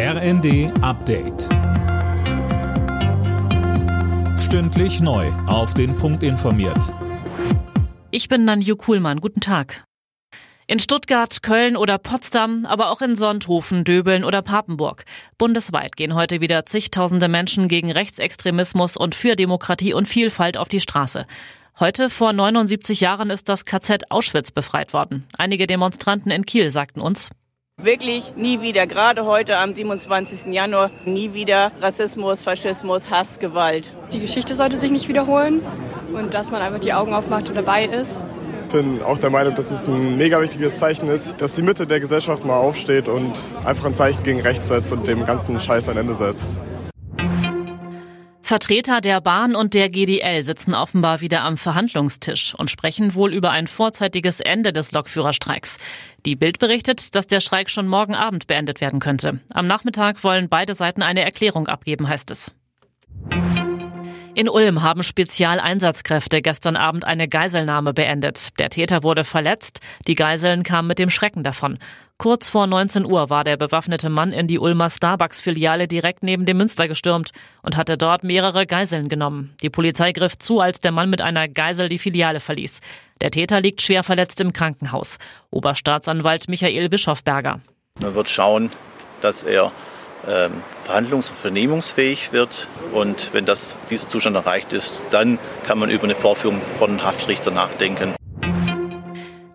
RND Update. Stündlich neu. Auf den Punkt informiert. Ich bin Nanju Kuhlmann. Guten Tag. In Stuttgart, Köln oder Potsdam, aber auch in Sonthofen, Döbeln oder Papenburg. Bundesweit gehen heute wieder zigtausende Menschen gegen Rechtsextremismus und für Demokratie und Vielfalt auf die Straße. Heute vor 79 Jahren ist das KZ Auschwitz befreit worden. Einige Demonstranten in Kiel sagten uns, Wirklich nie wieder, gerade heute am 27. Januar, nie wieder Rassismus, Faschismus, Hass, Gewalt. Die Geschichte sollte sich nicht wiederholen und dass man einfach die Augen aufmacht und dabei ist. Ich bin auch der Meinung, dass es ein mega wichtiges Zeichen ist, dass die Mitte der Gesellschaft mal aufsteht und einfach ein Zeichen gegen rechts setzt und dem ganzen Scheiß ein Ende setzt. Vertreter der Bahn und der GDL sitzen offenbar wieder am Verhandlungstisch und sprechen wohl über ein vorzeitiges Ende des Lokführerstreiks. Die Bild berichtet, dass der Streik schon morgen Abend beendet werden könnte. Am Nachmittag wollen beide Seiten eine Erklärung abgeben, heißt es. In Ulm haben Spezialeinsatzkräfte gestern Abend eine Geiselnahme beendet. Der Täter wurde verletzt, die Geiseln kamen mit dem Schrecken davon. Kurz vor 19 Uhr war der bewaffnete Mann in die Ulmer Starbucks-Filiale direkt neben dem Münster gestürmt und hatte dort mehrere Geiseln genommen. Die Polizei griff zu, als der Mann mit einer Geisel die Filiale verließ. Der Täter liegt schwer verletzt im Krankenhaus. Oberstaatsanwalt Michael Bischofberger. Man wird schauen, dass er ähm, verhandlungs- und vernehmungsfähig wird. Und wenn das, dieser Zustand erreicht ist, dann kann man über eine Vorführung von Haftrichter nachdenken.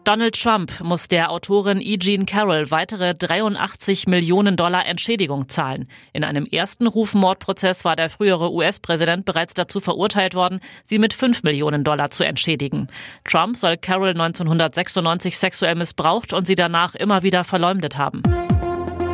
Donald Trump muss der Autorin E. Jean Carroll weitere 83 Millionen Dollar Entschädigung zahlen. In einem ersten Rufmordprozess war der frühere US-Präsident bereits dazu verurteilt worden, sie mit 5 Millionen Dollar zu entschädigen. Trump soll Carroll 1996 sexuell missbraucht und sie danach immer wieder verleumdet haben.